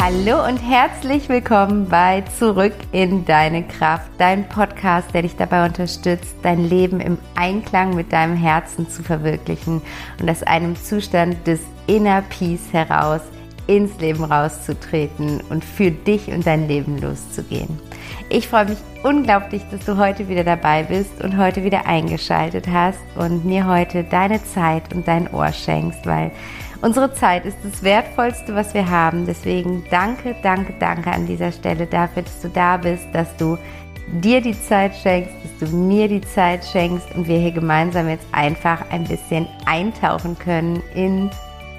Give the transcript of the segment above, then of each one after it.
Hallo und herzlich willkommen bei Zurück in deine Kraft, dein Podcast, der dich dabei unterstützt, dein Leben im Einklang mit deinem Herzen zu verwirklichen und aus einem Zustand des Inner Peace heraus ins Leben rauszutreten und für dich und dein Leben loszugehen. Ich freue mich unglaublich, dass du heute wieder dabei bist und heute wieder eingeschaltet hast und mir heute deine Zeit und dein Ohr schenkst, weil Unsere Zeit ist das Wertvollste, was wir haben. Deswegen danke, danke, danke an dieser Stelle dafür, dass du da bist, dass du dir die Zeit schenkst, dass du mir die Zeit schenkst und wir hier gemeinsam jetzt einfach ein bisschen eintauchen können in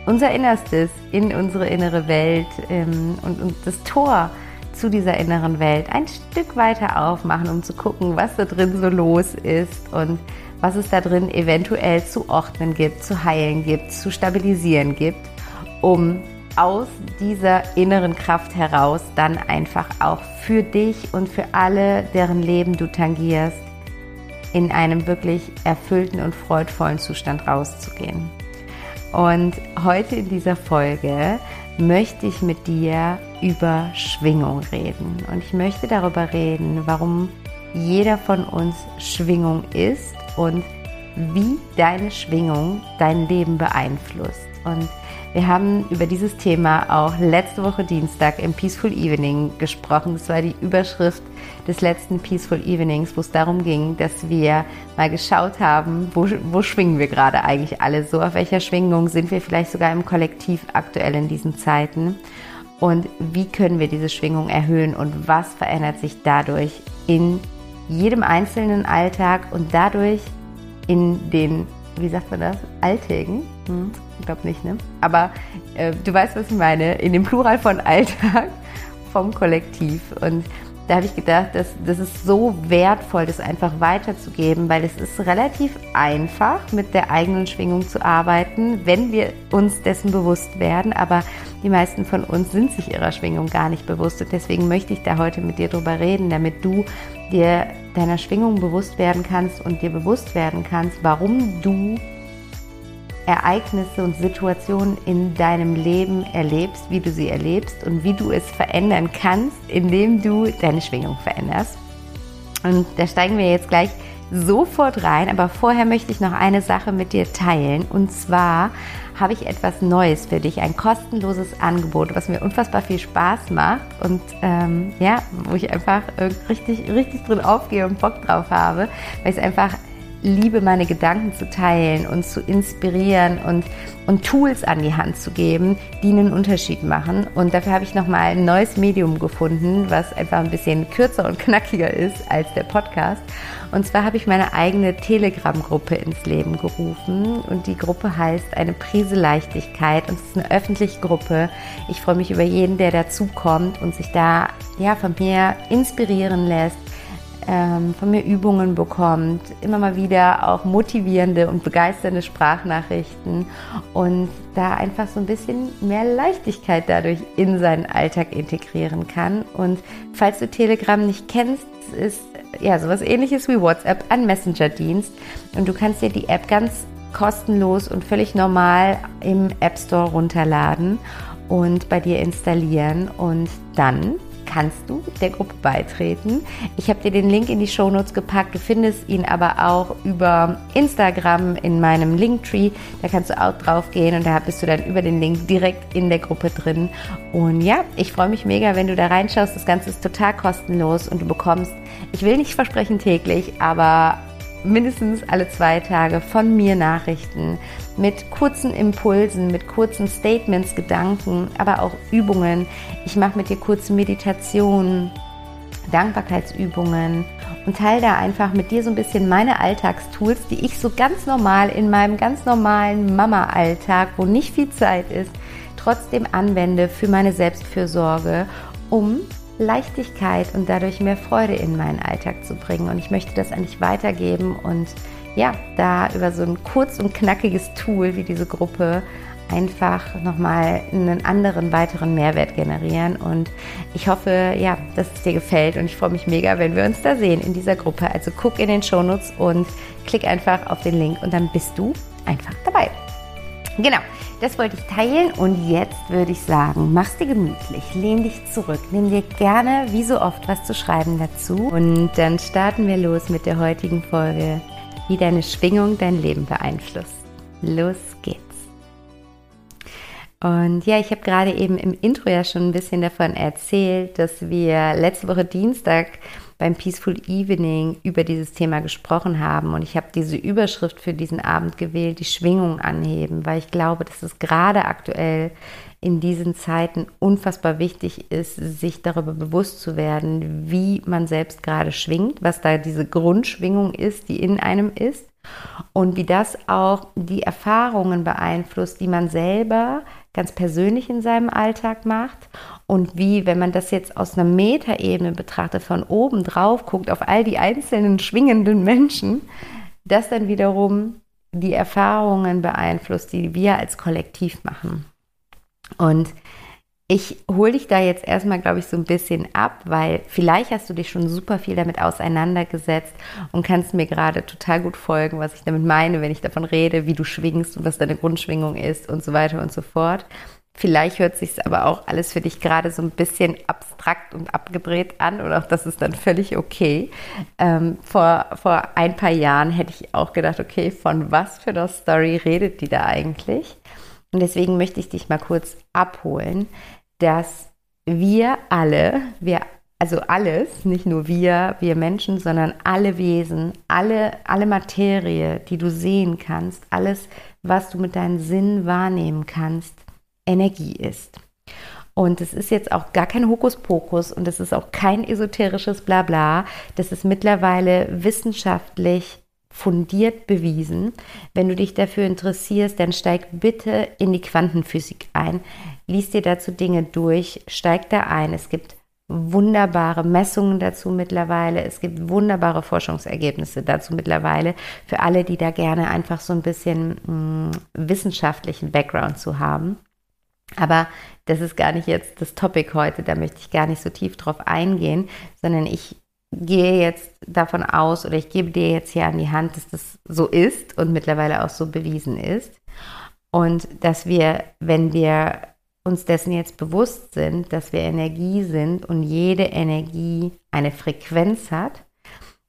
unser Innerstes, in unsere innere Welt ähm, und, das Tor zu dieser inneren Welt ein Stück weiter aufmachen, um zu gucken, was da drin so los ist und was es da drin eventuell zu ordnen gibt, zu heilen gibt, zu stabilisieren gibt, um aus dieser inneren Kraft heraus dann einfach auch für dich und für alle, deren Leben du tangierst, in einem wirklich erfüllten und freudvollen Zustand rauszugehen. Und heute in dieser Folge möchte ich mit dir über Schwingung reden. Und ich möchte darüber reden, warum jeder von uns Schwingung ist und wie deine Schwingung dein Leben beeinflusst. Und wir haben über dieses Thema auch letzte Woche Dienstag im Peaceful Evening gesprochen. Das war die Überschrift des letzten Peaceful Evenings, wo es darum ging, dass wir mal geschaut haben, wo, wo schwingen wir gerade eigentlich alle so, auf welcher Schwingung sind wir vielleicht sogar im Kollektiv aktuell in diesen Zeiten und wie können wir diese Schwingung erhöhen und was verändert sich dadurch in jedem einzelnen Alltag und dadurch in den, wie sagt man das, Alltägen. Hm, ich glaube nicht, ne? Aber äh, du weißt, was ich meine, in dem Plural von Alltag vom Kollektiv. Und da habe ich gedacht, dass, das ist so wertvoll, das einfach weiterzugeben, weil es ist relativ einfach, mit der eigenen Schwingung zu arbeiten, wenn wir uns dessen bewusst werden. Aber die meisten von uns sind sich ihrer Schwingung gar nicht bewusst. Und deswegen möchte ich da heute mit dir drüber reden, damit du dir deiner Schwingung bewusst werden kannst und dir bewusst werden kannst, warum du Ereignisse und Situationen in deinem Leben erlebst, wie du sie erlebst und wie du es verändern kannst, indem du deine Schwingung veränderst. Und da steigen wir jetzt gleich sofort rein, aber vorher möchte ich noch eine Sache mit dir teilen. Und zwar habe ich etwas Neues für dich, ein kostenloses Angebot, was mir unfassbar viel Spaß macht und ähm, ja, wo ich einfach richtig, richtig drin aufgehe und Bock drauf habe, weil es einfach liebe, meine Gedanken zu teilen und zu inspirieren und, und Tools an die Hand zu geben, die einen Unterschied machen. Und dafür habe ich nochmal ein neues Medium gefunden, was einfach ein bisschen kürzer und knackiger ist als der Podcast. Und zwar habe ich meine eigene Telegram-Gruppe ins Leben gerufen. Und die Gruppe heißt Eine Prise Leichtigkeit. Und es ist eine öffentliche Gruppe. Ich freue mich über jeden, der dazukommt und sich da ja, von mir inspirieren lässt ähm, von mir Übungen bekommt, immer mal wieder auch motivierende und begeisternde Sprachnachrichten und da einfach so ein bisschen mehr Leichtigkeit dadurch in seinen Alltag integrieren kann. Und falls du Telegram nicht kennst, ist ja sowas ähnliches wie WhatsApp ein Messenger-Dienst und du kannst dir die App ganz kostenlos und völlig normal im App Store runterladen und bei dir installieren und dann kannst du der Gruppe beitreten. Ich habe dir den Link in die Shownotes gepackt. Du findest ihn aber auch über Instagram in meinem Linktree. Da kannst du auch drauf gehen und da bist du dann über den Link direkt in der Gruppe drin. Und ja, ich freue mich mega, wenn du da reinschaust. Das Ganze ist total kostenlos und du bekommst, ich will nicht versprechen täglich, aber mindestens alle zwei Tage von mir Nachrichten mit kurzen Impulsen, mit kurzen Statements, Gedanken, aber auch Übungen. Ich mache mit dir kurze Meditationen, Dankbarkeitsübungen und teile da einfach mit dir so ein bisschen meine Alltagstools, die ich so ganz normal in meinem ganz normalen Mama-Alltag, wo nicht viel Zeit ist, trotzdem anwende für meine Selbstfürsorge, um Leichtigkeit und dadurch mehr Freude in meinen Alltag zu bringen. Und ich möchte das eigentlich weitergeben und ja, da über so ein kurz und knackiges Tool wie diese Gruppe einfach nochmal einen anderen weiteren Mehrwert generieren. Und ich hoffe, ja, dass es dir gefällt und ich freue mich mega, wenn wir uns da sehen in dieser Gruppe. Also guck in den Shownotes und klick einfach auf den Link und dann bist du einfach dabei. Genau. Das wollte ich teilen und jetzt würde ich sagen, mach's dir gemütlich, lehn dich zurück, nimm dir gerne wie so oft was zu schreiben dazu und dann starten wir los mit der heutigen Folge, wie deine Schwingung dein Leben beeinflusst. Los geht's. Und ja, ich habe gerade eben im Intro ja schon ein bisschen davon erzählt, dass wir letzte Woche Dienstag beim Peaceful Evening über dieses Thema gesprochen haben. Und ich habe diese Überschrift für diesen Abend gewählt, die Schwingung anheben, weil ich glaube, dass es gerade aktuell in diesen Zeiten unfassbar wichtig ist, sich darüber bewusst zu werden, wie man selbst gerade schwingt, was da diese Grundschwingung ist, die in einem ist und wie das auch die Erfahrungen beeinflusst, die man selber ganz persönlich in seinem Alltag macht und wie, wenn man das jetzt aus einer Metaebene betrachtet, von oben drauf guckt auf all die einzelnen schwingenden Menschen, das dann wiederum die Erfahrungen beeinflusst, die wir als Kollektiv machen. Und ich hole dich da jetzt erstmal, glaube ich, so ein bisschen ab, weil vielleicht hast du dich schon super viel damit auseinandergesetzt und kannst mir gerade total gut folgen, was ich damit meine, wenn ich davon rede, wie du schwingst und was deine Grundschwingung ist und so weiter und so fort. Vielleicht hört sich aber auch alles für dich gerade so ein bisschen abstrakt und abgedreht an und auch das ist dann völlig okay. Ähm, vor, vor ein paar Jahren hätte ich auch gedacht, okay, von was für einer Story redet die da eigentlich? Und deswegen möchte ich dich mal kurz abholen, dass wir alle, wir, also alles, nicht nur wir, wir Menschen, sondern alle Wesen, alle, alle Materie, die du sehen kannst, alles, was du mit deinen Sinnen wahrnehmen kannst, Energie ist. Und es ist jetzt auch gar kein Hokuspokus und es ist auch kein esoterisches Blabla. Das ist mittlerweile wissenschaftlich fundiert bewiesen. Wenn du dich dafür interessierst, dann steig bitte in die Quantenphysik ein. Lies dir dazu Dinge durch, steig da ein. Es gibt wunderbare Messungen dazu mittlerweile. Es gibt wunderbare Forschungsergebnisse dazu mittlerweile für alle, die da gerne einfach so ein bisschen mh, mm, wissenschaftlichen Background zu haben. Aber das ist gar nicht jetzt das Topic heute, da möchte ich gar nicht so tief drauf eingehen, sondern ich gehe jetzt davon aus oder ich gebe dir jetzt hier an die Hand, dass das so ist und mittlerweile auch so bewiesen ist. Und dass wir, wenn wir uns dessen jetzt bewusst sind, dass wir Energie sind und jede Energie eine Frequenz hat,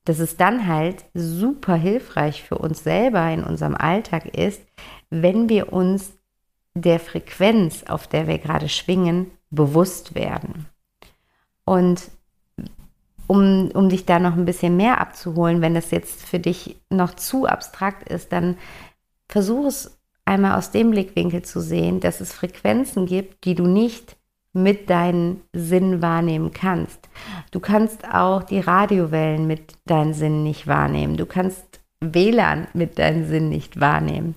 dass es dann halt super hilfreich für uns selber in unserem Alltag ist, wenn wir uns der Frequenz, auf der wir gerade schwingen, bewusst werden. Und um, um dich da noch ein bisschen mehr abzuholen, wenn das jetzt für dich noch zu abstrakt ist, dann versuch es einmal aus dem Blickwinkel zu sehen, dass es Frequenzen gibt, die du nicht mit deinen Sinnen wahrnehmen kannst. Du kannst auch die Radiowellen mit deinen Sinnen nicht wahrnehmen. Du kannst WLAN mit deinen Sinnen nicht wahrnehmen.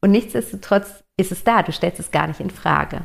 Und nichtsdestotrotz ist es da, du stellst es gar nicht in Frage.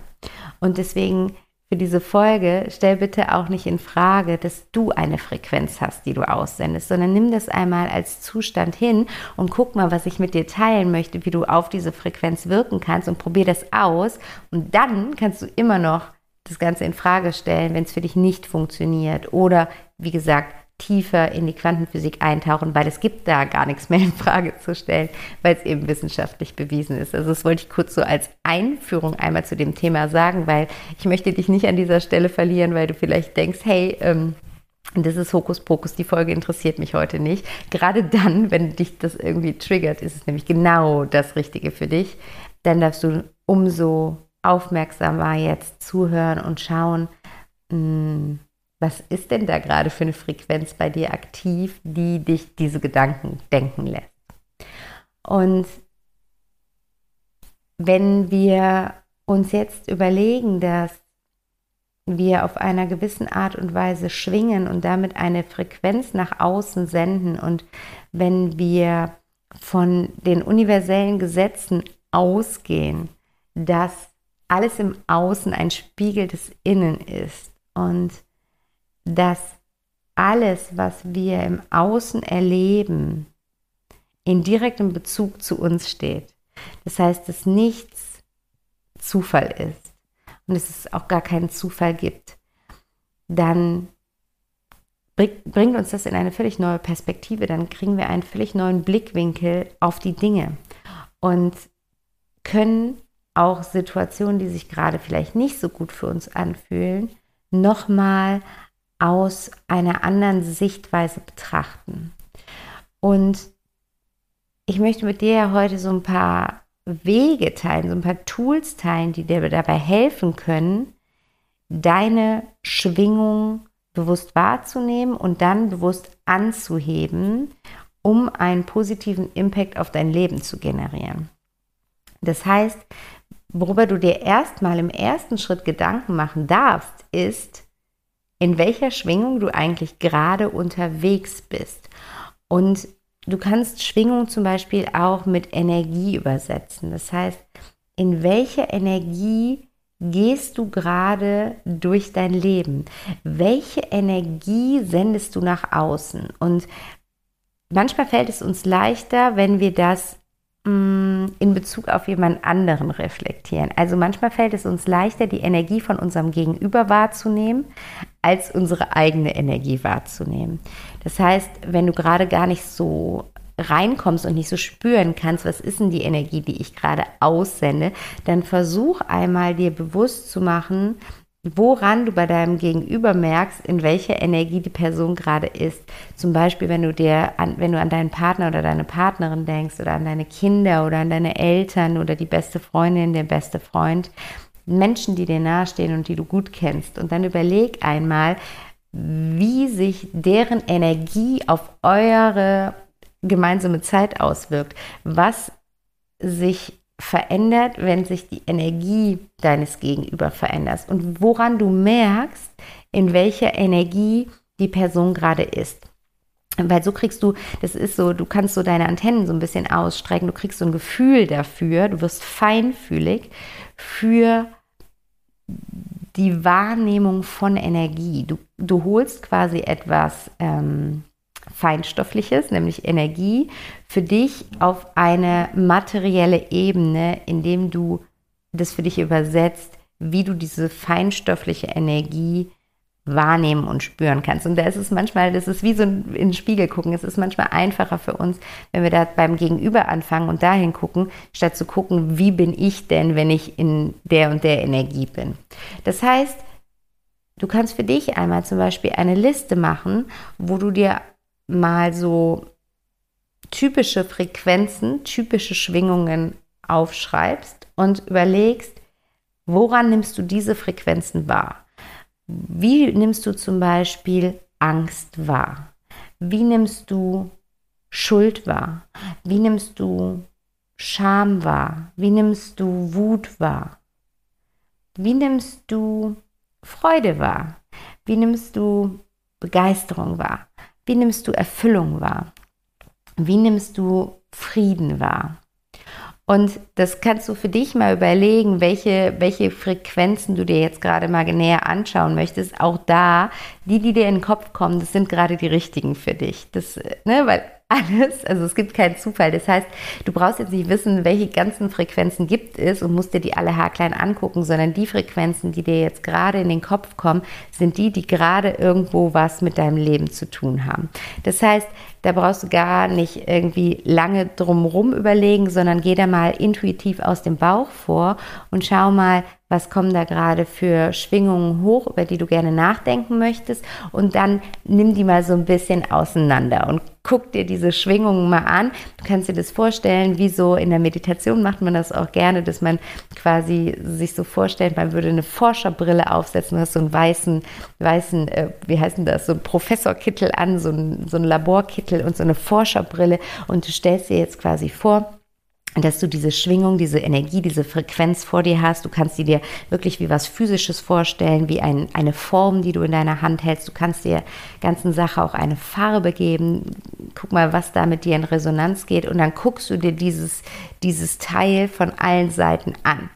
Und deswegen für diese Folge, stell bitte auch nicht in Frage, dass du eine Frequenz hast, die du aussendest, sondern nimm das einmal als Zustand hin und guck mal, was ich mit dir teilen möchte, wie du auf diese Frequenz wirken kannst und probier das aus. Und dann kannst du immer noch das Ganze in Frage stellen, wenn es für dich nicht funktioniert oder wie gesagt, tiefer in die Quantenphysik eintauchen, weil es gibt da gar nichts mehr in Frage zu stellen, weil es eben wissenschaftlich bewiesen ist. Also das wollte ich kurz so als Einführung einmal zu dem Thema sagen, weil ich möchte dich nicht an dieser Stelle verlieren, weil du vielleicht denkst, hey, ähm, das ist Hokuspokus, die Folge interessiert mich heute nicht. Gerade dann, wenn dich das irgendwie triggert, ist es nämlich genau das Richtige für dich. Dann darfst du umso aufmerksamer jetzt zuhören und schauen, mh, hm, was ist denn da gerade für eine Frequenz bei dir aktiv, die dich diese Gedanken denken lässt? Und wenn wir uns jetzt überlegen, dass wir auf einer gewissen Art und Weise schwingen und damit eine Frequenz nach außen senden und wenn wir von den universellen Gesetzen ausgehen, dass alles im Außen ein Spiegel des Innen ist und dass alles, was wir im Außen erleben, in direktem Bezug zu uns steht. Das heißt, dass nichts Zufall ist und dass es auch gar keinen Zufall gibt, dann bringt uns das in eine völlig neue Perspektive. Dann kriegen wir einen völlig neuen Blickwinkel auf die Dinge und können auch Situationen, die sich gerade vielleicht nicht so gut für uns anfühlen, nochmal aus einer anderen Sichtweise betrachten. Und ich möchte mit dir heute so ein paar Wege teilen, so ein paar Tools teilen, die dir dabei helfen können, deine Schwingung bewusst wahrzunehmen und dann bewusst anzuheben, um einen positiven Impact auf dein Leben zu generieren. Das heißt, worüber du dir erstmal im ersten Schritt Gedanken machen darfst, ist, in welcher Schwingung du eigentlich gerade unterwegs bist. Und du kannst Schwingung zum Beispiel auch mit Energie übersetzen. Das heißt, in welcher Energie gehst du gerade durch dein Leben? Welche Energie sendest du nach außen? Und manchmal fällt es uns leichter, wenn wir das mm, in Bezug auf jemand anderen reflektieren. Also manchmal fällt es uns leichter, die Energie von unserem Gegenüber wahrzunehmen, als unsere eigene Energie wahrzunehmen. Das heißt, wenn du gerade gar nicht so reinkommst und nicht so spüren kannst, was ist denn die Energie, die ich gerade aussende, dann versuch einmal dir bewusst zu machen, woran du bei deinem Gegenüber merkst, in welcher Energie die Person gerade ist. Zum Beispiel, wenn du dir an, wenn du an deinen Partner oder deine Partnerin denkst oder an deine Kinder oder an deine Eltern oder die beste Freundin, der beste Freund, Menschen, die dir nahestehen und die du gut kennst. Und dann überleg einmal, wie sich deren Energie auf eure gemeinsame Zeit auswirkt, was sich verändert, wenn sich die Energie deines Gegenüber verändert und woran du merkst, in welcher Energie die Person gerade ist. Weil so kriegst du, das ist so, du kannst so deine Antennen so ein bisschen ausstrecken, du kriegst so ein Gefühl dafür, du wirst feinfühlig für die Wahrnehmung von Energie. Du, du holst quasi etwas ähm, Feinstoffliches, nämlich Energie, für dich auf eine materielle Ebene, indem du das für dich übersetzt, wie du diese feinstoffliche Energie wahrnehmen und spüren kannst. Und da ist es manchmal, das ist wie so in den Spiegel gucken. Es ist manchmal einfacher für uns, wenn wir da beim Gegenüber anfangen und dahin gucken, statt zu gucken, wie bin ich denn, wenn ich in der und der Energie bin. Das heißt, du kannst für dich einmal zum Beispiel eine Liste machen, wo du dir mal so typische Frequenzen, typische Schwingungen aufschreibst und überlegst, woran nimmst du diese Frequenzen wahr? Wie nimmst du zum Beispiel Angst wahr? Wie nimmst du Schuld wahr? Wie nimmst du Scham wahr? Wie nimmst du Wut wahr? Wie nimmst du Freude wahr? Wie nimmst du Begeisterung wahr? Wie nimmst du Erfüllung wahr? Wie nimmst du Frieden wahr? Und das kannst du für dich mal überlegen, welche, welche Frequenzen du dir jetzt gerade mal näher anschauen möchtest. Auch da, die, die dir in den Kopf kommen, das sind gerade die richtigen für dich. Das, ne, weil alles, also es gibt keinen Zufall. Das heißt, du brauchst jetzt nicht wissen, welche ganzen Frequenzen gibt es und musst dir die alle haarklein angucken, sondern die Frequenzen, die dir jetzt gerade in den Kopf kommen, sind die, die gerade irgendwo was mit deinem Leben zu tun haben. Das heißt, da brauchst du gar nicht irgendwie lange drumherum überlegen, sondern geh da mal intuitiv aus dem Bauch vor und schau mal, was kommen da gerade für Schwingungen hoch, über die du gerne nachdenken möchtest und dann nimm die mal so ein bisschen auseinander und guck dir diese Schwingungen mal an. Du kannst dir das vorstellen, wie so in der Meditation macht man das auch gerne, dass man quasi sich so vorstellt, man würde eine Forscherbrille aufsetzen, du hast so einen weißen, weißen, äh, wie heißt denn das, so einen Professorkittel an, so einen, so einen Laborkittel und so eine Forscherbrille und du stellst dir jetzt quasi vor, dass du diese Schwingung, diese Energie, diese Frequenz vor dir hast. Du kannst sie dir wirklich wie was Physisches vorstellen, wie ein, eine Form, die du in deiner Hand hältst. Du kannst der ganzen Sache auch eine Farbe geben. Guck mal, was da mit dir in Resonanz geht. Und dann guckst du dir dieses, dieses Teil von allen Seiten an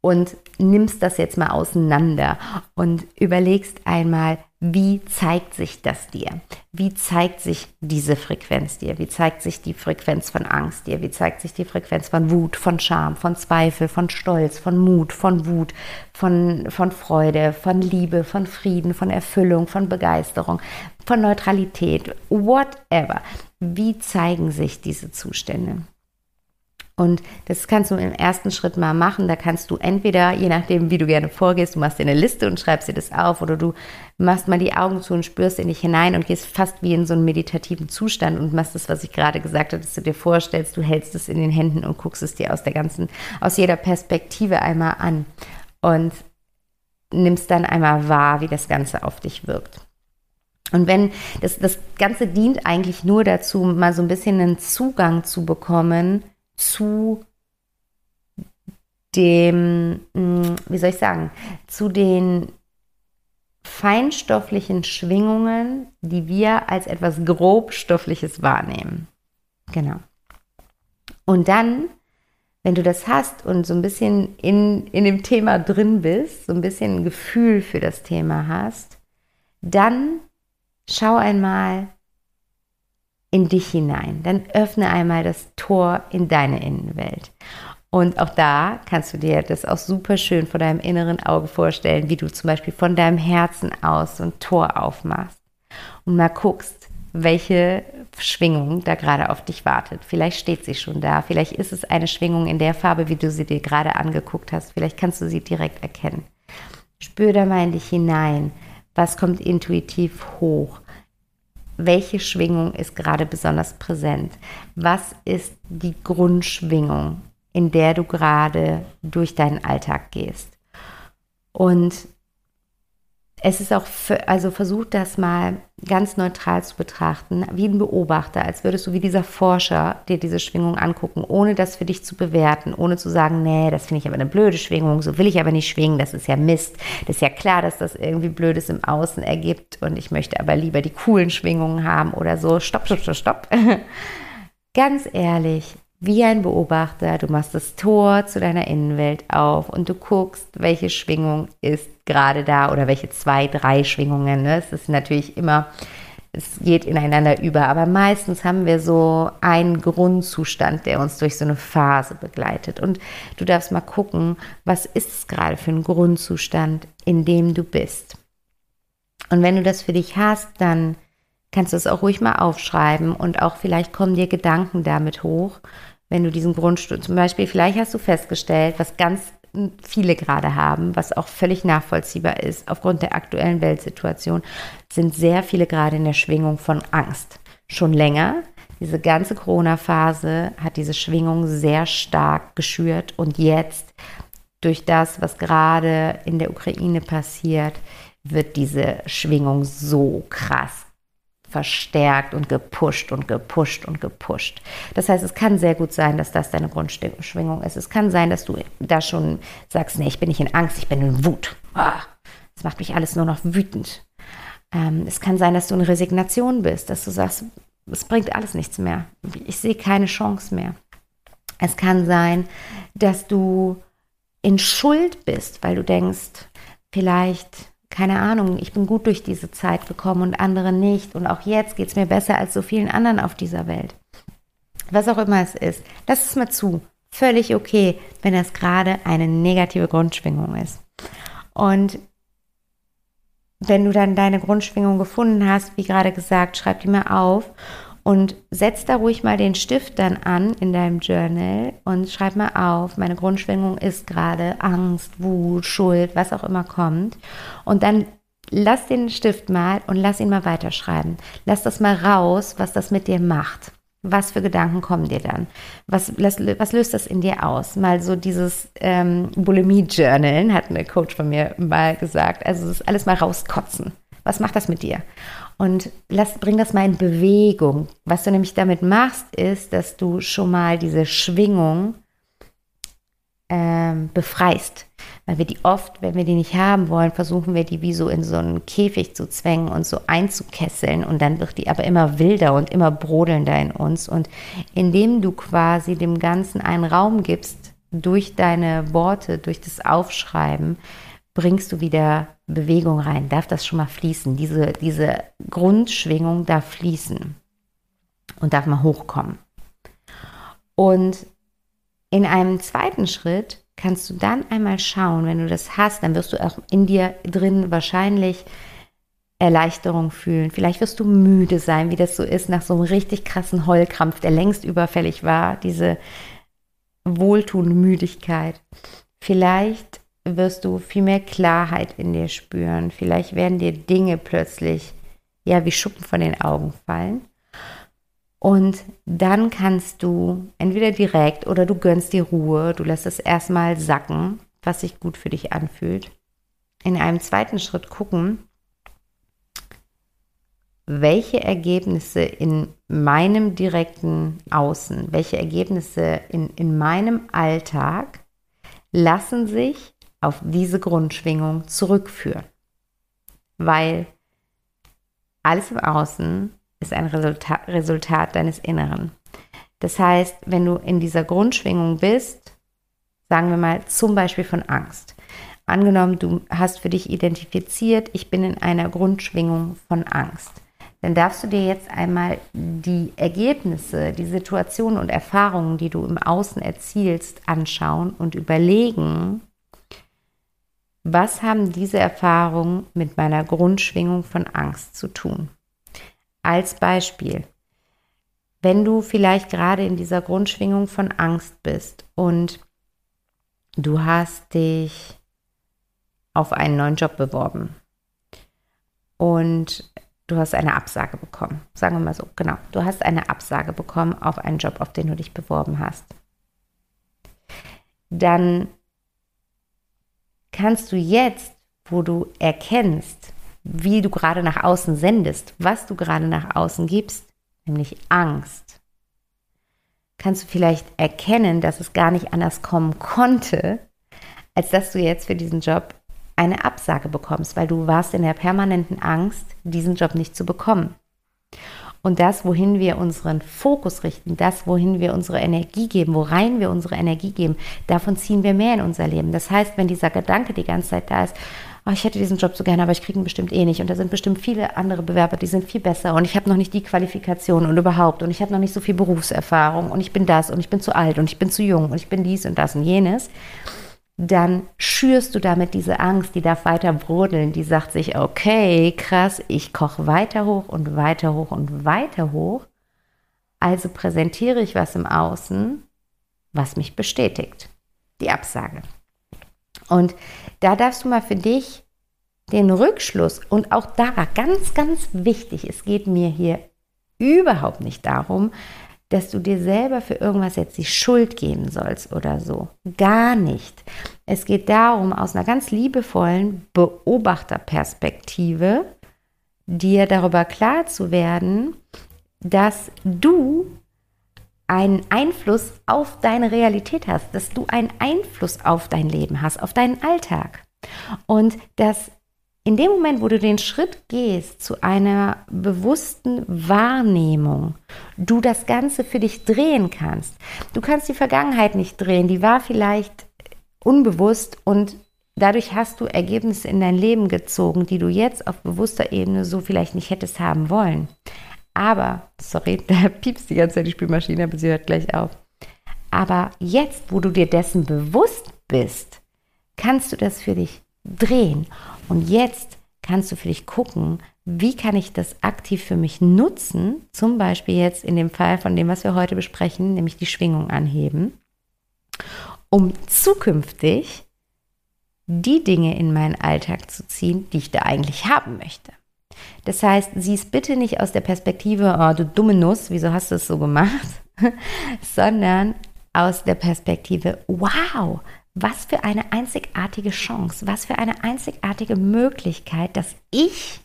und nimmst das jetzt mal auseinander und überlegst einmal, wie zeigt sich das dir? Wie zeigt sich diese Frequenz dir? Wie zeigt sich die Frequenz von Angst dir? Wie zeigt sich die Frequenz von Wut, von Scham, von Zweifel, von Stolz, von Mut, von Wut, von, von Freude, von Liebe, von Frieden, von Erfüllung, von Begeisterung, von Neutralität, whatever. Wie zeigen sich diese Zustände? Und das kannst du im ersten Schritt mal machen. Da kannst du entweder, je nachdem, wie du gerne vorgehst, du machst dir eine Liste und schreibst dir das auf oder du machst mal die Augen zu und spürst in dich hinein und gehst fast wie in so einen meditativen Zustand und machst das, was ich gerade gesagt habe, dass du dir vorstellst, du hältst es in den Händen und guckst es dir aus der ganzen, aus jeder Perspektive einmal an und nimmst dann einmal wahr, wie das Ganze auf dich wirkt. Und wenn das, das Ganze dient eigentlich nur dazu, mal so ein bisschen einen Zugang zu bekommen zu dem, hm, wie soll ich sagen, zu den feinstofflichen Schwingungen, die wir als etwas grobstoffliches wahrnehmen. Genau. Und dann, wenn du das hast und so ein bisschen in, in dem Thema drin bist, so ein bisschen ein Gefühl für das Thema hast, dann schau einmal in dich hinein. Dann öffne einmal das Tor in deine Innenwelt. Und auch da kannst du dir das auch super schön vor deinem inneren Auge vorstellen, wie du zum Beispiel von deinem Herzen aus so ein Tor aufmachst und mal guckst, welche Schwingung da gerade auf dich wartet. Vielleicht steht sie schon da, vielleicht ist es eine Schwingung in der Farbe, wie du sie dir gerade angeguckt hast, vielleicht kannst du sie direkt erkennen. Spür da mal in dich hinein, was kommt intuitiv hoch, welche Schwingung ist gerade besonders präsent? Was ist die Grundschwingung, in der du gerade durch deinen Alltag gehst? Und es ist auch, für, also versuch das mal ganz neutral zu betrachten, wie ein Beobachter, als würdest du wie dieser Forscher dir diese Schwingung angucken, ohne das für dich zu bewerten, ohne zu sagen, nee, das finde ich aber eine blöde Schwingung, so will ich aber nicht schwingen, das ist ja Mist. Das ist ja klar, dass das irgendwie Blödes im Außen ergibt und ich möchte aber lieber die coolen Schwingungen haben oder so. Stopp, stopp, stopp, stopp. ganz ehrlich, wie ein Beobachter, du machst das Tor zu deiner Innenwelt auf und du guckst, welche Schwingung ist gerade da oder welche zwei, drei Schwingungen. Ne? Es ist natürlich immer, es geht ineinander über, aber meistens haben wir so einen Grundzustand, der uns durch so eine Phase begleitet. Und du darfst mal gucken, was ist es gerade für ein Grundzustand, in dem du bist. Und wenn du das für dich hast, dann kannst du es auch ruhig mal aufschreiben und auch vielleicht kommen dir Gedanken damit hoch, wenn du diesen Grundstuhl, zum Beispiel, vielleicht hast du festgestellt, was ganz viele gerade haben, was auch völlig nachvollziehbar ist, aufgrund der aktuellen Weltsituation, sind sehr viele gerade in der Schwingung von Angst. Schon länger. Diese ganze Corona-Phase hat diese Schwingung sehr stark geschürt und jetzt durch das, was gerade in der Ukraine passiert, wird diese Schwingung so krass verstärkt und gepusht und gepusht und gepusht. Das heißt, es kann sehr gut sein, dass das deine Grundschwingung ist. Es kann sein, dass du da schon sagst, nee, ich bin nicht in Angst, ich bin in Wut. Ah, das macht mich alles nur noch wütend. Ähm, es kann sein, dass du in Resignation bist, dass du sagst, es bringt alles nichts mehr. Ich sehe keine Chance mehr. Es kann sein, dass du in Schuld bist, weil du denkst, vielleicht keine Ahnung, ich bin gut durch diese Zeit gekommen und andere nicht. Und auch jetzt geht es mir besser als so vielen anderen auf dieser Welt. Was auch immer es ist, lass es mal zu. Völlig okay, wenn das gerade eine negative Grundschwingung ist. Und wenn du dann deine Grundschwingung gefunden hast, wie gerade gesagt, schreib die mal auf und setz da ruhig mal den Stift dann an in deinem Journal und schreib mal auf, meine Grundschwingung ist gerade Angst, Wut, Schuld, was auch immer kommt. Und dann lass den Stift mal und lass ihn mal weiterschreiben. Lass das mal raus, was das mit dir macht. Was für Gedanken kommen dir dann? Was, was, löst das in dir aus? Mal so dieses ähm, Bulimie-Journalen, hat eine Coach von mir mal gesagt. Also das alles mal rauskotzen. Was macht das mit dir? Und lass, bring das mal in Bewegung. Was du nämlich damit machst, ist, dass du schon mal diese Schwingung ähm, befreist. Weil wir die oft, wenn wir die nicht haben wollen, versuchen wir die wie so in so einen Käfig zu zwängen und so einzukesseln. Und dann wird die aber immer wilder und immer brodelnder in uns. Und indem du quasi dem Ganzen einen Raum gibst, durch deine Worte, durch das Aufschreiben, bringst du wieder Bewegung rein, darf das schon mal fließen. Diese, diese Grundschwingung darf fließen und darf mal hochkommen. Und in einem zweiten Schritt kannst du dann einmal schauen, wenn du das hast, dann wirst du auch in dir drin wahrscheinlich Erleichterung fühlen. Vielleicht wirst du müde sein, wie das so ist nach so einem richtig krassen Heulkrampf, der längst überfällig war. Diese wohltuende Müdigkeit. Vielleicht wirst du viel mehr Klarheit in dir spüren. Vielleicht werden dir Dinge plötzlich ja wie Schuppen von den Augen fallen. Und dann kannst du entweder direkt oder du gönnst dir Ruhe, du lässt es erstmal sacken, was sich gut für dich anfühlt. In einem zweiten Schritt gucken, welche Ergebnisse in meinem direkten Außen, welche Ergebnisse in, in meinem Alltag lassen sich auf diese Grundschwingung zurückführen. Weil alles im Außen ist ein Resultat, Resultat deines Inneren. Das heißt, wenn du in dieser Grundschwingung bist, sagen wir mal zum Beispiel von Angst. Angenommen, du hast für dich identifiziert, ich bin in einer Grundschwingung von Angst dann darfst du dir jetzt einmal die Ergebnisse, die Situationen und Erfahrungen, die du im Außen erzielst, anschauen und überlegen, was haben diese Erfahrungen mit meiner Grundschwingung von Angst zu tun? Als Beispiel, wenn du vielleicht gerade in dieser Grundschwingung von Angst bist und du hast dich auf einen neuen Job beworben und du hast eine Absage bekommen. Sagen wir mal so, genau. Du hast eine Absage bekommen auf einen Job, auf den du dich beworben hast. Dann kannst du jetzt, wo du erkennst, wie du gerade nach außen sendest, was du gerade nach außen gibst, nämlich Angst, kannst du vielleicht erkennen, dass es gar nicht anders kommen konnte, als dass du jetzt für diesen Job eine Absage bekommst, weil du warst in der permanenten Angst, diesen Job nicht zu bekommen. Und das, wohin wir unseren Fokus richten, das, wohin wir unsere Energie geben, worein wir unsere Energie geben, davon ziehen wir mehr in unser Leben. Das heißt, wenn dieser Gedanke die ganze Zeit da ist, oh, ich hätte diesen Job so gerne, aber ich kriege ihn bestimmt eh nicht. Und da sind bestimmt viele andere Bewerber, die sind viel besser. Und ich habe noch nicht die Qualifikation und überhaupt. Und ich habe noch nicht so viel Berufserfahrung. Und ich bin das und ich bin zu alt und ich bin zu jung und ich bin dies und das und jenes dann schürst du damit diese Angst, die darf weiter brodeln, die sagt sich, okay, krass, ich koche weiter hoch und weiter hoch und weiter hoch. Also präsentiere ich was im Außen, was mich bestätigt. Die Absage. Und da darfst du mal für dich den Rückschluss und auch da ganz, ganz wichtig, es geht mir hier überhaupt nicht darum, dass du dir selber für irgendwas jetzt die Schuld geben sollst oder so. Gar nicht. Es geht darum, aus einer ganz liebevollen Beobachterperspektive dir darüber klar zu werden, dass du einen Einfluss auf deine Realität hast, dass du einen Einfluss auf dein Leben hast, auf deinen Alltag. Und dass in dem Moment, wo du den Schritt gehst zu einer bewussten Wahrnehmung, du das Ganze für dich drehen kannst. Du kannst die Vergangenheit nicht drehen, die war vielleicht unbewusst und dadurch hast du Ergebnisse in dein Leben gezogen, die du jetzt auf bewusster Ebene so vielleicht nicht hättest haben wollen. Aber, sorry, da piepst die ganze Zeit die Spülmaschine, aber sie hört gleich auf. Aber jetzt, wo du dir dessen bewusst bist, kannst du das für dich drehen. Und jetzt kannst du für dich gucken, wie kann ich das aktiv für mich nutzen, zum Beispiel jetzt in dem Fall von dem, was wir heute besprechen, nämlich die Schwingung anheben, um zukünftig die Dinge in meinen Alltag zu ziehen, die ich da eigentlich haben möchte. Das heißt, sieh es bitte nicht aus der Perspektive, oh, du dumme Nuss, wieso hast du es so gemacht, sondern aus der Perspektive, wow, was für eine einzigartige Chance, was für eine einzigartige Möglichkeit, dass ich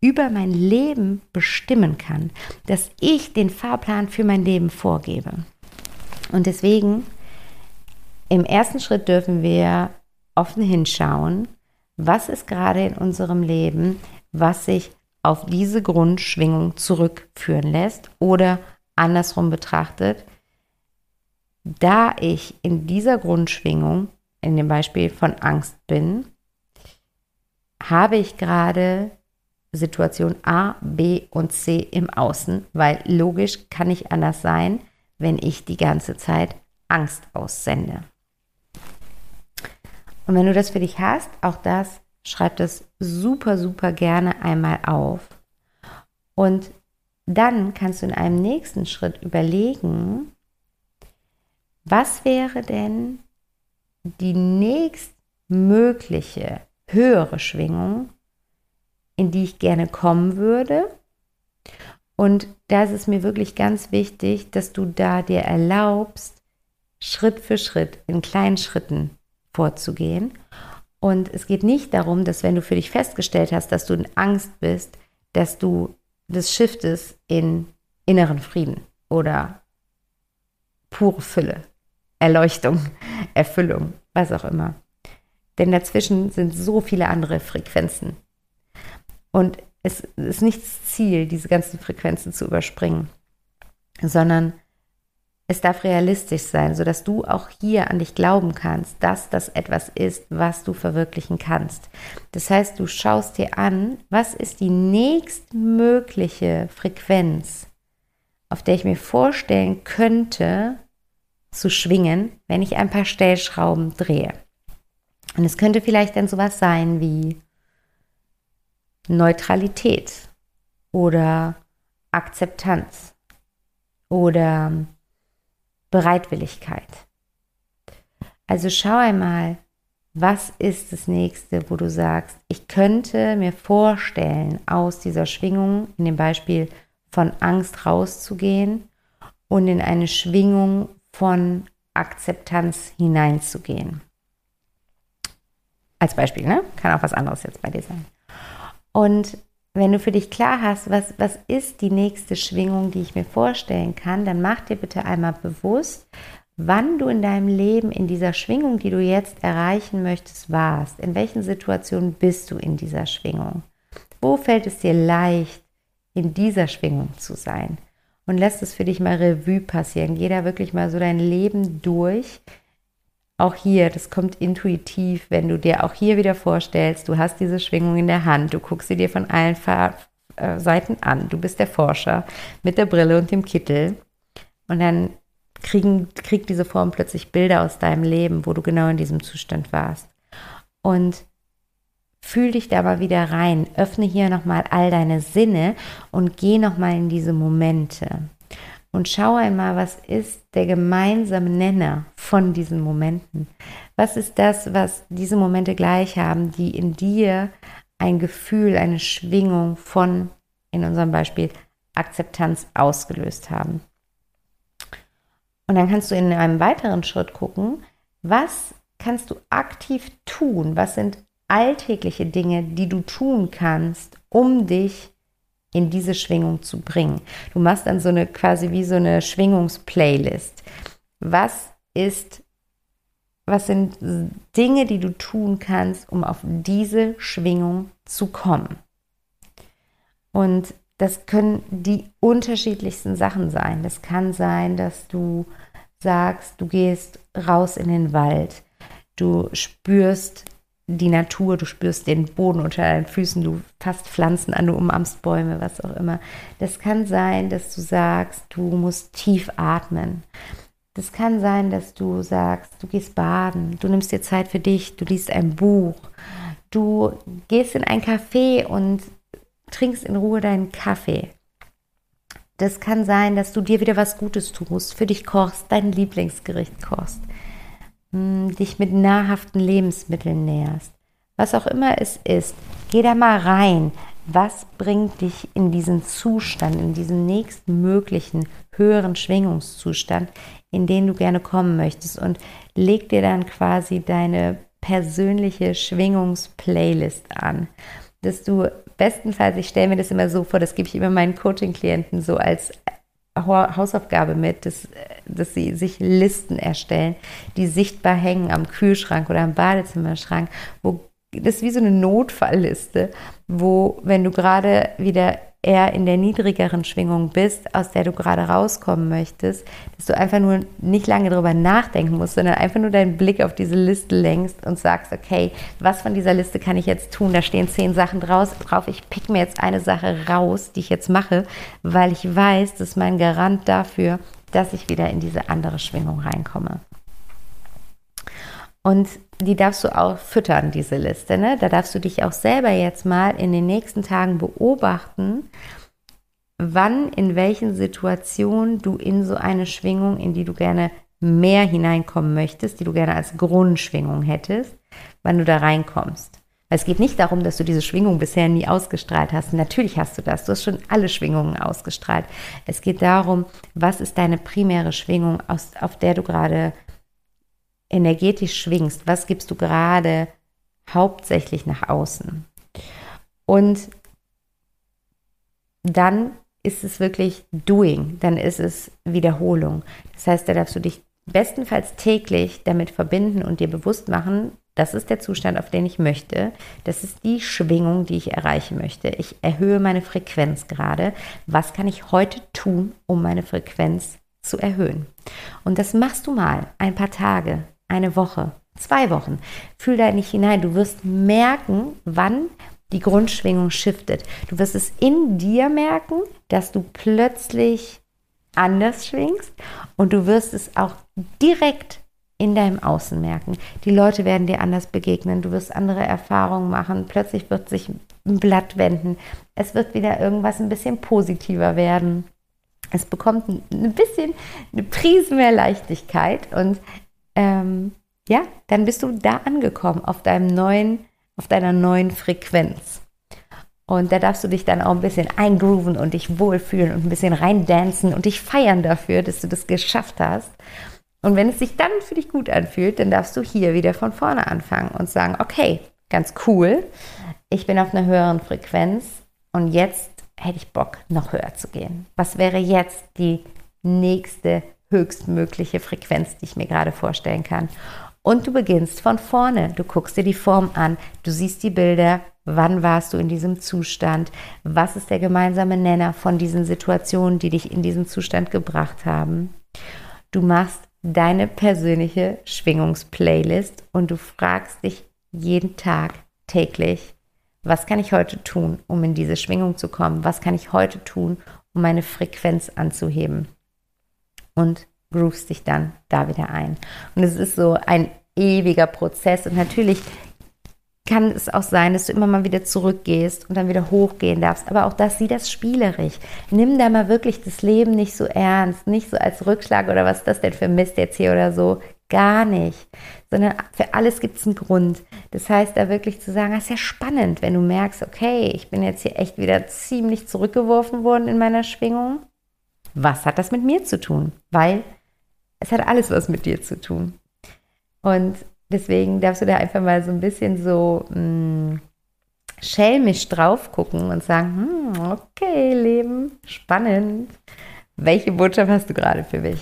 über mein Leben bestimmen kann, dass ich den Fahrplan für mein Leben vorgebe. Und deswegen, im ersten Schritt dürfen wir offen hinschauen, was ist gerade in unserem Leben, was sich auf diese Grundschwingung zurückführen lässt oder andersrum betrachtet, da ich in dieser Grundschwingung, in dem Beispiel von Angst bin, habe ich gerade Situation A, B und C im Außen, weil logisch kann nicht anders sein, wenn ich die ganze Zeit Angst aussende. Und wenn du das für dich hast, auch das, schreib das super, super gerne einmal auf. Und dann kannst du in einem nächsten Schritt überlegen, Was wäre denn die nächstmögliche höhere Schwingung, in die ich gerne kommen würde? Und da ist es mir wirklich ganz wichtig, dass du da dir erlaubst, Schritt für Schritt in kleinen Schritten vorzugehen. Und es geht nicht darum, dass wenn du für dich festgestellt hast, dass du in Angst bist, dass du das shiftest in inneren Frieden oder pure Fülle, Erleuchtung, Erfüllung, was auch immer. Denn dazwischen sind so viele andere Frequenzen. Und es ist nicht das Ziel, diese ganzen Frequenzen zu überspringen, sondern es darf realistisch sein, sodass du auch hier an dich glauben kannst, dass das etwas ist, was du verwirklichen kannst. Das heißt, du schaust dir an, was ist die nächstmögliche Frequenz, auf der ich mir vorstellen könnte, zu schwingen, wenn ich ein paar Stellschrauben drehe. Und es könnte vielleicht dann sowas sein wie Neutralität oder Akzeptanz oder Bereitwilligkeit. Also schau einmal, was ist das nächste, wo du sagst, ich könnte mir vorstellen, aus dieser Schwingung, in dem Beispiel von Angst rauszugehen und in eine Schwingung von Akzeptanz hineinzugehen. Als Beispiel, ne? Kann auch was anderes jetzt bei dir sein. Und wenn du für dich klar hast, was, was ist die nächste Schwingung, die ich mir vorstellen kann, dann mach dir bitte einmal bewusst, wann du in deinem Leben in dieser Schwingung, die du jetzt erreichen möchtest, warst. In welchen Situationen bist du in dieser Schwingung? Wo fällt es dir leicht, in dieser Schwingung zu sein? Und lass es für dich mal Revue passieren. Geh da wirklich mal so dein Leben durch auch hier, das kommt intuitiv, wenn du dir auch hier wieder vorstellst, du hast diese Schwingung in der Hand, du guckst sie dir von allen äh, Seiten an, du bist der Forscher mit der Brille und dem Kittel und dann kriegen, kriegt diese Form plötzlich Bilder aus deinem Leben, wo du genau in diesem Zustand warst. Und fühl dich da mal wieder rein, öffne hier nochmal all deine Sinne und geh nochmal in diese Momente und schau einmal, was ist der gemeinsame Nenner von diesen Momenten? Was ist das, was diese Momente gleich haben, die in dir ein Gefühl, eine Schwingung von, in unserem Beispiel, Akzeptanz ausgelöst haben? Und dann kannst du in einem weiteren Schritt gucken, was kannst du aktiv tun? Was sind alltägliche Dinge, die du tun kannst, um dich in diese Schwingung zu bringen. Du machst dann so eine quasi wie so eine Schwingungsplaylist. Was ist, was sind Dinge, die du tun kannst, um auf diese Schwingung zu kommen? Und das können die unterschiedlichsten Sachen sein. Das kann sein, dass du sagst, du gehst raus in den Wald, du spürst die Natur, du spürst den Boden unter deinen Füßen, du fasst Pflanzen an, du umarmst Bäume, was auch immer. Das kann sein, dass du sagst, du musst tief atmen. Das kann sein, dass du sagst, du gehst baden, du nimmst dir Zeit für dich, du liest ein Buch, du gehst in ein Café und trinkst in Ruhe deinen Kaffee. Das kann sein, dass du dir wieder was Gutes tust, für dich kochst, dein Lieblingsgericht kochst. Hm, dich mit nahrhaften Lebensmitteln näherst. Was auch immer es ist, geh da mal rein. Was bringt dich in diesen Zustand, in diesen nächstmöglichen höheren Schwingungszustand, in den du gerne kommen möchtest? Und leg dir dann quasi deine persönliche Schwingungsplaylist an. Dass du bestenfalls, ich stelle mir das immer so vor, das gebe ich immer meinen Coaching-Klienten so als Hausaufgabe mit, dass, dass sie sich Listen erstellen, die sichtbar hängen am Kühlschrank oder am Badezimmerschrank, wo das ist wie so eine Notfallliste, wo, wenn du gerade wieder eher in der niedrigeren Schwingung bist, aus der du gerade rauskommen möchtest, dass du einfach nur nicht lange darüber nachdenken musst, sondern einfach nur deinen Blick auf diese Liste lenkst und sagst, okay, was von dieser Liste kann ich jetzt tun? Da stehen zehn Sachen drauf. Ich pick mir jetzt eine Sache raus, die ich jetzt mache, weil ich weiß, das ist mein Garant dafür, dass ich wieder in diese andere Schwingung reinkomme. Und die darfst du auch füttern, diese Liste. Ne? Da darfst du dich auch selber jetzt mal in den nächsten Tagen beobachten, wann, in welchen Situationen du in so eine Schwingung, in die du gerne mehr hineinkommen möchtest, die du gerne als Grundschwingung hättest, wann du da reinkommst. Es geht nicht darum, dass du diese Schwingung bisher nie ausgestrahlt hast. Natürlich hast du das. Du hast schon alle Schwingungen ausgestrahlt. Es geht darum, was ist deine primäre Schwingung, aus, auf der du gerade energetisch schwingst. Was gibst du gerade hauptsächlich nach außen? Und dann ist es wirklich Doing, dann ist es Wiederholung. Das heißt, da darfst du dich bestenfalls täglich damit verbinden und dir bewusst machen, das ist der Zustand, auf den ich möchte. Das ist die Schwingung, die ich erreichen möchte. Ich erhöhe meine Frequenz gerade. Was kann ich heute tun, um meine Frequenz zu erhöhen? Und das machst du mal ein paar Tage, eine Woche, zwei Wochen. Fühl da nicht hinein. Du wirst merken, wann die Grundschwingung shiftet. Du wirst es in dir merken, dass du plötzlich anders schwingst und du wirst es auch direkt in deinem Außen merken. Die Leute werden dir anders begegnen, du wirst andere Erfahrungen machen, plötzlich wird sich ein Blatt wenden, es wird wieder irgendwas ein bisschen positiver werden. Es bekommt ein bisschen eine Prise mehr Leichtigkeit und ähm, ja, dann bist du da angekommen auf deinem neuen, auf deiner neuen Frequenz. Und da darfst du dich dann auch ein bisschen eingrooven und dich wohlfühlen und ein bisschen reindancen und dich feiern dafür, dass du das geschafft hast. Und wenn es sich dann für dich gut anfühlt, dann darfst du hier wieder von vorne anfangen und sagen, okay, ganz cool, ich bin auf einer höheren Frequenz und jetzt hätte ich Bock, noch höher zu gehen. Was wäre jetzt die nächste höchstmögliche Frequenz, die ich mir gerade vorstellen kann? Und du beginnst von vorne. Du guckst dir die Form an, du siehst die Bilder, wann warst du in diesem Zustand, was ist der gemeinsame Nenner von diesen Situationen, die dich in diesen Zustand gebracht haben. Du machst deine persönliche Schwingungsplaylist und du fragst dich jeden Tag, täglich, was kann ich heute tun, um in diese Schwingung zu kommen? Was kann ich heute tun, um meine Frequenz anzuheben? Und groovst dich dann da wieder ein. Und es ist so ein ewiger Prozess und natürlich kann es auch sein, dass du immer mal wieder zurückgehst und dann wieder hochgehen darfst. Aber auch das, sieh das spielerisch. Nimm da mal wirklich das Leben nicht so ernst, nicht so als Rückschlag oder was ist das denn für Mist jetzt hier oder so. Gar nicht. Sondern für alles gibt es einen Grund. Das heißt, da wirklich zu sagen, das ist ja spannend, wenn du merkst, okay, ich bin jetzt hier echt wieder ziemlich zurückgeworfen worden in meiner Schwingung. Was hat das mit mir zu tun? Weil es hat alles was mit dir zu tun. Und deswegen darfst du da einfach mal so ein bisschen so mh, hm, schelmisch drauf gucken und sagen, hm, okay, Leben, spannend. Welche Botschaft hast du gerade für mich?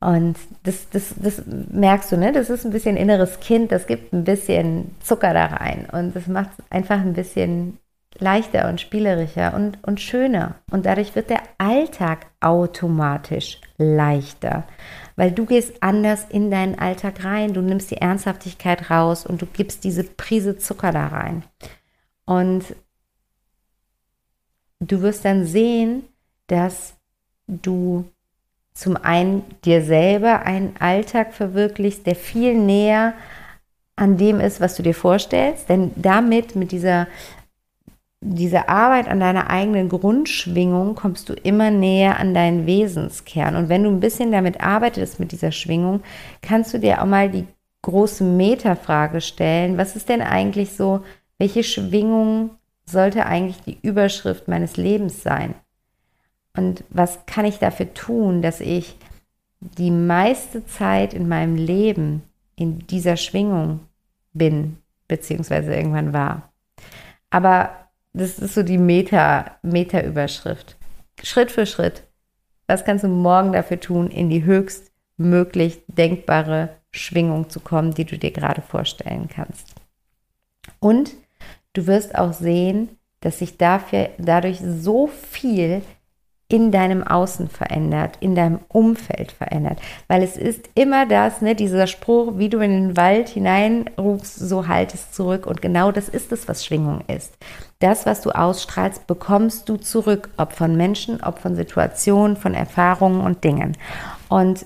Und das, das, das merkst du, ne? Das ist ein bisschen inneres Kind, das gibt ein bisschen Zucker da rein und das macht einfach ein bisschen leichter und spielerischer und, und schöner. Und dadurch wird der Alltag automatisch leichter, weil du gehst anders in deinen Alltag rein, du nimmst die Ernsthaftigkeit raus und du gibst diese Prise Zucker da rein. Und du wirst dann sehen, dass du zum einen dir selber einen Alltag verwirklichst, der viel näher an dem ist, was du dir vorstellst. Denn damit, mit dieser diese Arbeit an deiner eigenen Grundschwingung kommst du immer näher an deinen Wesenskern. Und wenn du ein bisschen damit arbeitest, mit dieser Schwingung, kannst du dir auch mal die große Metafrage stellen. Was ist denn eigentlich so, welche Schwingung sollte eigentlich die Überschrift meines Lebens sein? Und was kann ich dafür tun, dass ich die meiste Zeit in meinem Leben in dieser Schwingung bin, beziehungsweise irgendwann war? Aber das ist so die Meta, Meta-Überschrift. Schritt für Schritt. Was kannst du morgen dafür tun, in die höchstmöglich denkbare Schwingung zu kommen, die du dir gerade vorstellen kannst? Und du wirst auch sehen, dass sich dafür, dadurch so viel in deinem Außen verändert, in deinem Umfeld verändert. Weil es ist immer das, ne, dieser Spruch, wie du in den Wald hineinrufst, so halt es zurück. Und genau das ist es, was Schwingung ist. Das, was du ausstrahlst, bekommst du zurück, ob von Menschen, ob von Situationen, von Erfahrungen und Dingen. Und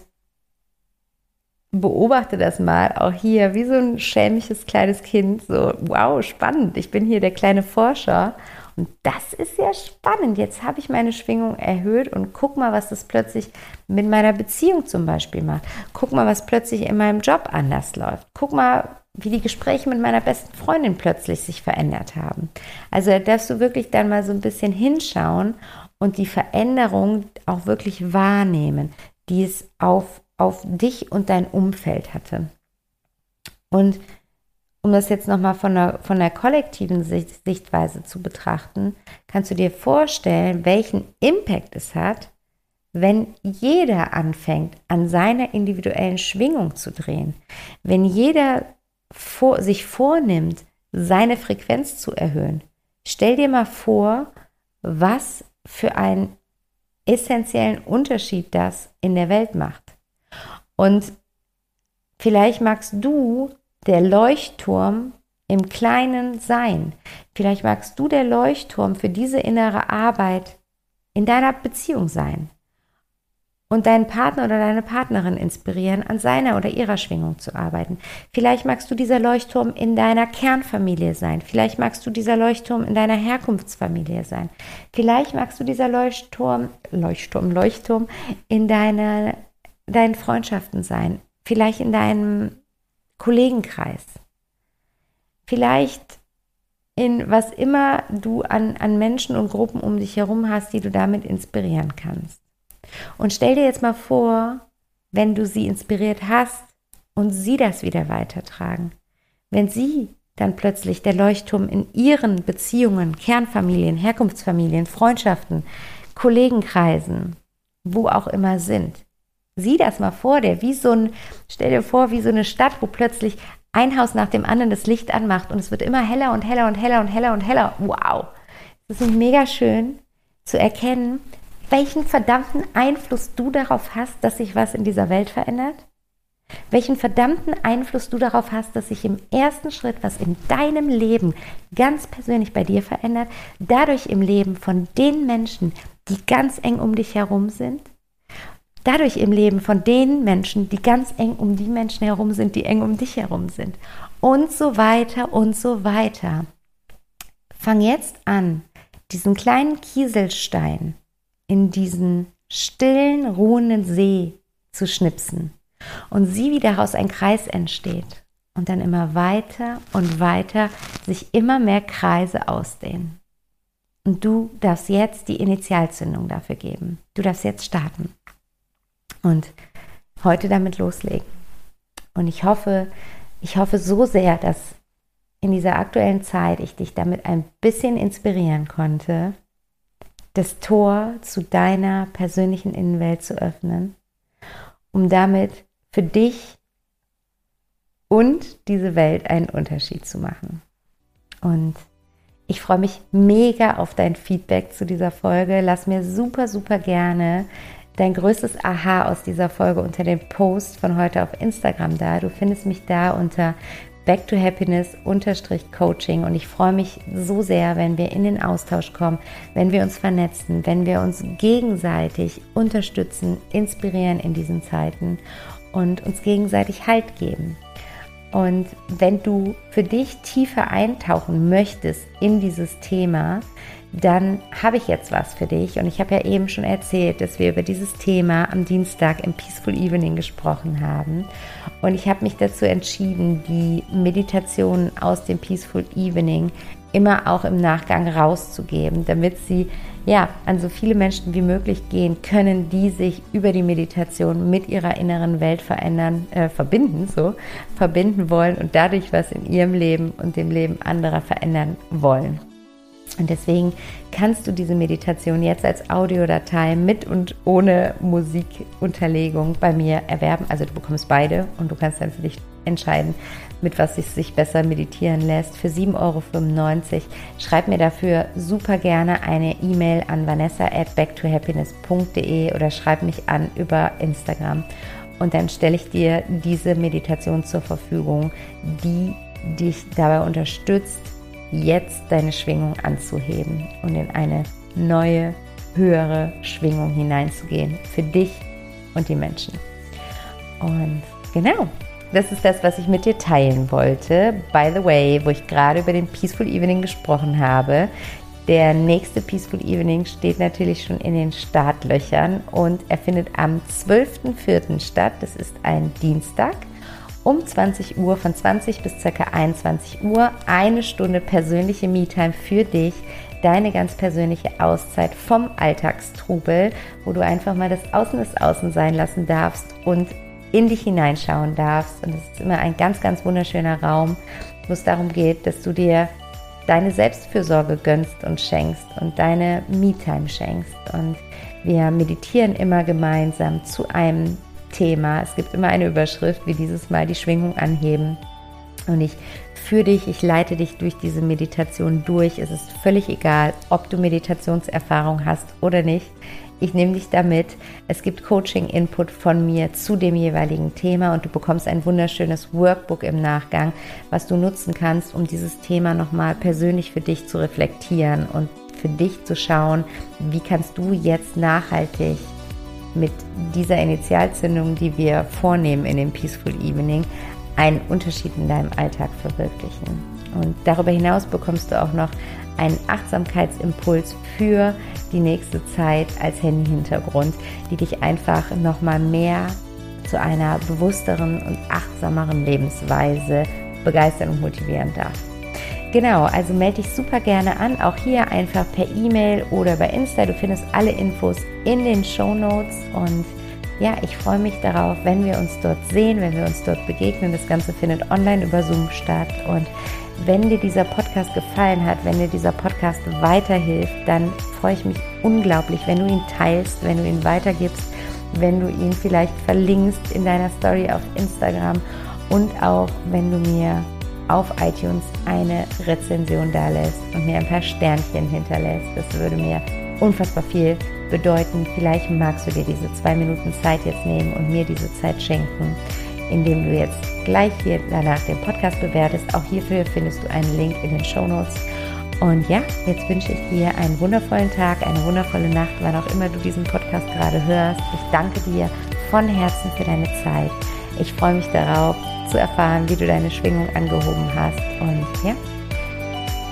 beobachte das mal auch hier, wie so ein schelmisches kleines Kind, so, wow, spannend, ich bin hier der kleine Forscher und das ist ja spannend. Jetzt habe ich meine Schwingung erhöht und guck mal, was das plötzlich mit meiner Beziehung zum Beispiel macht. Guck mal, was plötzlich in meinem Job anders läuft. Guck mal, wie die Gespräche mit meiner besten Freundin plötzlich sich verändert haben. Also da darfst du wirklich dann mal so ein bisschen hinschauen und die Veränderung auch wirklich wahrnehmen, die es auf, auf dich und dein Umfeld hatte. Und um das jetzt nochmal von der, von der kollektiven Sicht, Sichtweise zu betrachten, kannst du dir vorstellen, welchen Impact es hat, wenn jeder anfängt, an seiner individuellen Schwingung zu drehen. Wenn jeder vor, sich vornimmt, seine Frequenz zu erhöhen. Stell dir mal vor, was für einen essentiellen Unterschied das in der Welt macht. Und vielleicht magst du der Leuchtturm im Kleinen sein. Vielleicht magst du der Leuchtturm für diese innere Arbeit in deiner Beziehung sein und deinen Partner oder deine Partnerin inspirieren, an seiner oder ihrer Schwingung zu arbeiten. Vielleicht magst du dieser Leuchtturm in deiner Kernfamilie sein. Vielleicht magst du dieser Leuchtturm in deiner Herkunftsfamilie sein. Vielleicht magst du dieser Leuchtturm, Leuchtturm, Leuchtturm in deine, deinen Freundschaften sein. Vielleicht in deinem Kollegenkreis. Vielleicht in was immer du an, an Menschen und Gruppen um dich herum hast, die du damit inspirieren kannst. Und stell dir jetzt mal vor, wenn du sie inspiriert hast und sie das wieder weitertragen. Wenn sie dann plötzlich der Leuchtturm in ihren Beziehungen, Kernfamilien, Herkunftsfamilien, Freundschaften, Kollegenkreisen, wo auch immer sind. Sieh das mal vor dir, wie so ein, stell dir vor, wie so eine Stadt, wo plötzlich ein Haus nach dem anderen das Licht anmacht und es wird immer heller und heller und heller und heller und heller. Wow! Es ist mega schön zu erkennen, welchen verdammten Einfluss du darauf hast, dass sich was in dieser Welt verändert? Welchen verdammten Einfluss du darauf hast, dass sich im ersten Schritt was in deinem Leben ganz persönlich bei dir verändert, dadurch im Leben von den Menschen, die ganz eng um dich herum sind, dadurch im Leben von den Menschen, die ganz eng um die Menschen herum sind, die eng um dich herum sind und so weiter und so weiter. Fang jetzt an, diesen kleinen Kieselstein in diesen stillen, ruhenden See zu schnipsen und sieh, wie daraus ein Kreis entsteht und dann immer weiter und weiter sich immer mehr Kreise ausdehnen. Und du darfst jetzt die Initialzündung dafür geben. Du darfst jetzt starten und heute damit loslegen. Und ich hoffe, ich hoffe so sehr, dass in dieser aktuellen Zeit ich dich damit ein bisschen inspirieren konnte, das Tor zu deiner persönlichen Innenwelt zu öffnen, um damit für dich und diese Welt einen Unterschied zu machen. Und ich freue mich mega auf dein Feedback zu dieser Folge. Lass mir super, super gerne dein größtes Aha aus dieser Folge unter dem Post von heute auf Instagram da. Du findest mich da unter Back to Happiness Coaching und ich freue mich so sehr, wenn wir in den Austausch kommen, wenn wir uns vernetzen, wenn wir uns gegenseitig unterstützen, inspirieren in diesen Zeiten und uns gegenseitig Halt geben. Und wenn du für dich tiefer eintauchen möchtest in dieses Thema, dann habe ich jetzt was für dich. Und ich habe ja eben schon erzählt, dass wir über dieses Thema am Dienstag im Peaceful Evening gesprochen haben. Und ich habe mich dazu entschieden, die Meditationen aus dem Peaceful Evening immer auch im Nachgang rauszugeben, damit sie ja an so viele Menschen wie möglich gehen können, die sich über die Meditation mit ihrer inneren Welt verändern, äh, verbinden, so verbinden wollen und dadurch was in ihrem Leben und dem Leben anderer verändern wollen. Und deswegen kannst du diese Meditation jetzt als Audiodatei mit und ohne Musikunterlegung bei mir erwerben. Also du bekommst beide und du kannst dann für dich entscheiden, mit was es sich besser meditieren lässt. Für 7,95 Euro. Schreib mir dafür super gerne eine E-Mail an vanessa at backtohappiness.de oder schreib mich an über Instagram. Und dann stelle ich dir diese Meditation zur Verfügung, die dich dabei unterstützt, jetzt deine Schwingung anzuheben und in eine neue, höhere Schwingung hineinzugehen für dich und die Menschen. Und genau, das ist das, was ich mit dir teilen wollte. By the way, wo ich gerade über den Peaceful Evening gesprochen habe, Der nächste Peaceful Evening steht natürlich schon in den Startlöchern und er findet am 12.04. statt. Das ist ein Dienstag um 20 Uhr, von 20 bis ca. 21 Uhr, eine Stunde persönliche Me-Time für dich, deine ganz persönliche Auszeit vom Alltagstrubel, wo du einfach mal das Außen des Außen sein lassen darfst und in dich hineinschauen darfst. Und es ist immer ein ganz, ganz wunderschöner Raum, wo es darum geht, dass du dir deine Selbstfürsorge gönnst und schenkst und deine Me-Time schenkst. Und wir meditieren immer gemeinsam zu einem Thema. Es gibt immer eine Überschrift, wie dieses Mal die Schwingung anheben. Und ich führe dich, ich leite dich durch diese Meditation durch. Es ist völlig egal, ob du Meditationserfahrung hast oder nicht. Ich nehme dich damit. Es gibt Coaching-Input von mir zu dem jeweiligen Thema und du bekommst ein wunderschönes Workbook im Nachgang, was du nutzen kannst, um dieses Thema nochmal persönlich für dich zu reflektieren und für dich zu schauen, wie kannst du jetzt nachhaltig mit dieser Initialzündung, die wir vornehmen in dem Peaceful Evening, einen Unterschied in deinem Alltag verwirklichen. Und darüber hinaus bekommst du auch noch einen Achtsamkeitsimpuls für die nächste Zeit als Handy-Hintergrund, die dich einfach nochmal mehr zu einer bewussteren und achtsameren Lebensweise begeistern und motivieren darf. Genau, also melde dich super gerne an, auch hier einfach per E-Mail oder bei Insta. Du findest alle Infos in den Show Notes und ja, ich freue mich darauf, wenn wir uns dort sehen, wenn wir uns dort begegnen. Das Ganze findet online über Zoom statt und wenn dir dieser Podcast gefallen hat, wenn dir dieser Podcast weiterhilft, dann freue ich mich unglaublich, wenn du ihn teilst, wenn du ihn weitergibst, wenn du ihn vielleicht verlinkst in deiner Story auf Instagram und auch wenn du mir auf iTunes eine Rezension da lässt und mir ein paar Sternchen hinterlässt. Das würde mir unfassbar viel bedeuten. Vielleicht magst du dir diese zwei Minuten Zeit jetzt nehmen und mir diese Zeit schenken indem du jetzt gleich hier danach den Podcast bewertest. Auch hierfür findest du einen Link in den Show Notes. Und ja, jetzt wünsche ich dir einen wundervollen Tag, eine wundervolle Nacht, wann auch immer du diesen Podcast gerade hörst. Ich danke dir von Herzen für deine Zeit. Ich freue mich darauf zu erfahren, wie du deine Schwingung angehoben hast. Und ja,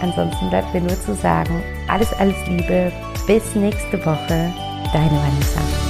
ansonsten bleibt mir nur zu sagen, alles, alles Liebe. Bis nächste Woche. Deine Vanessa.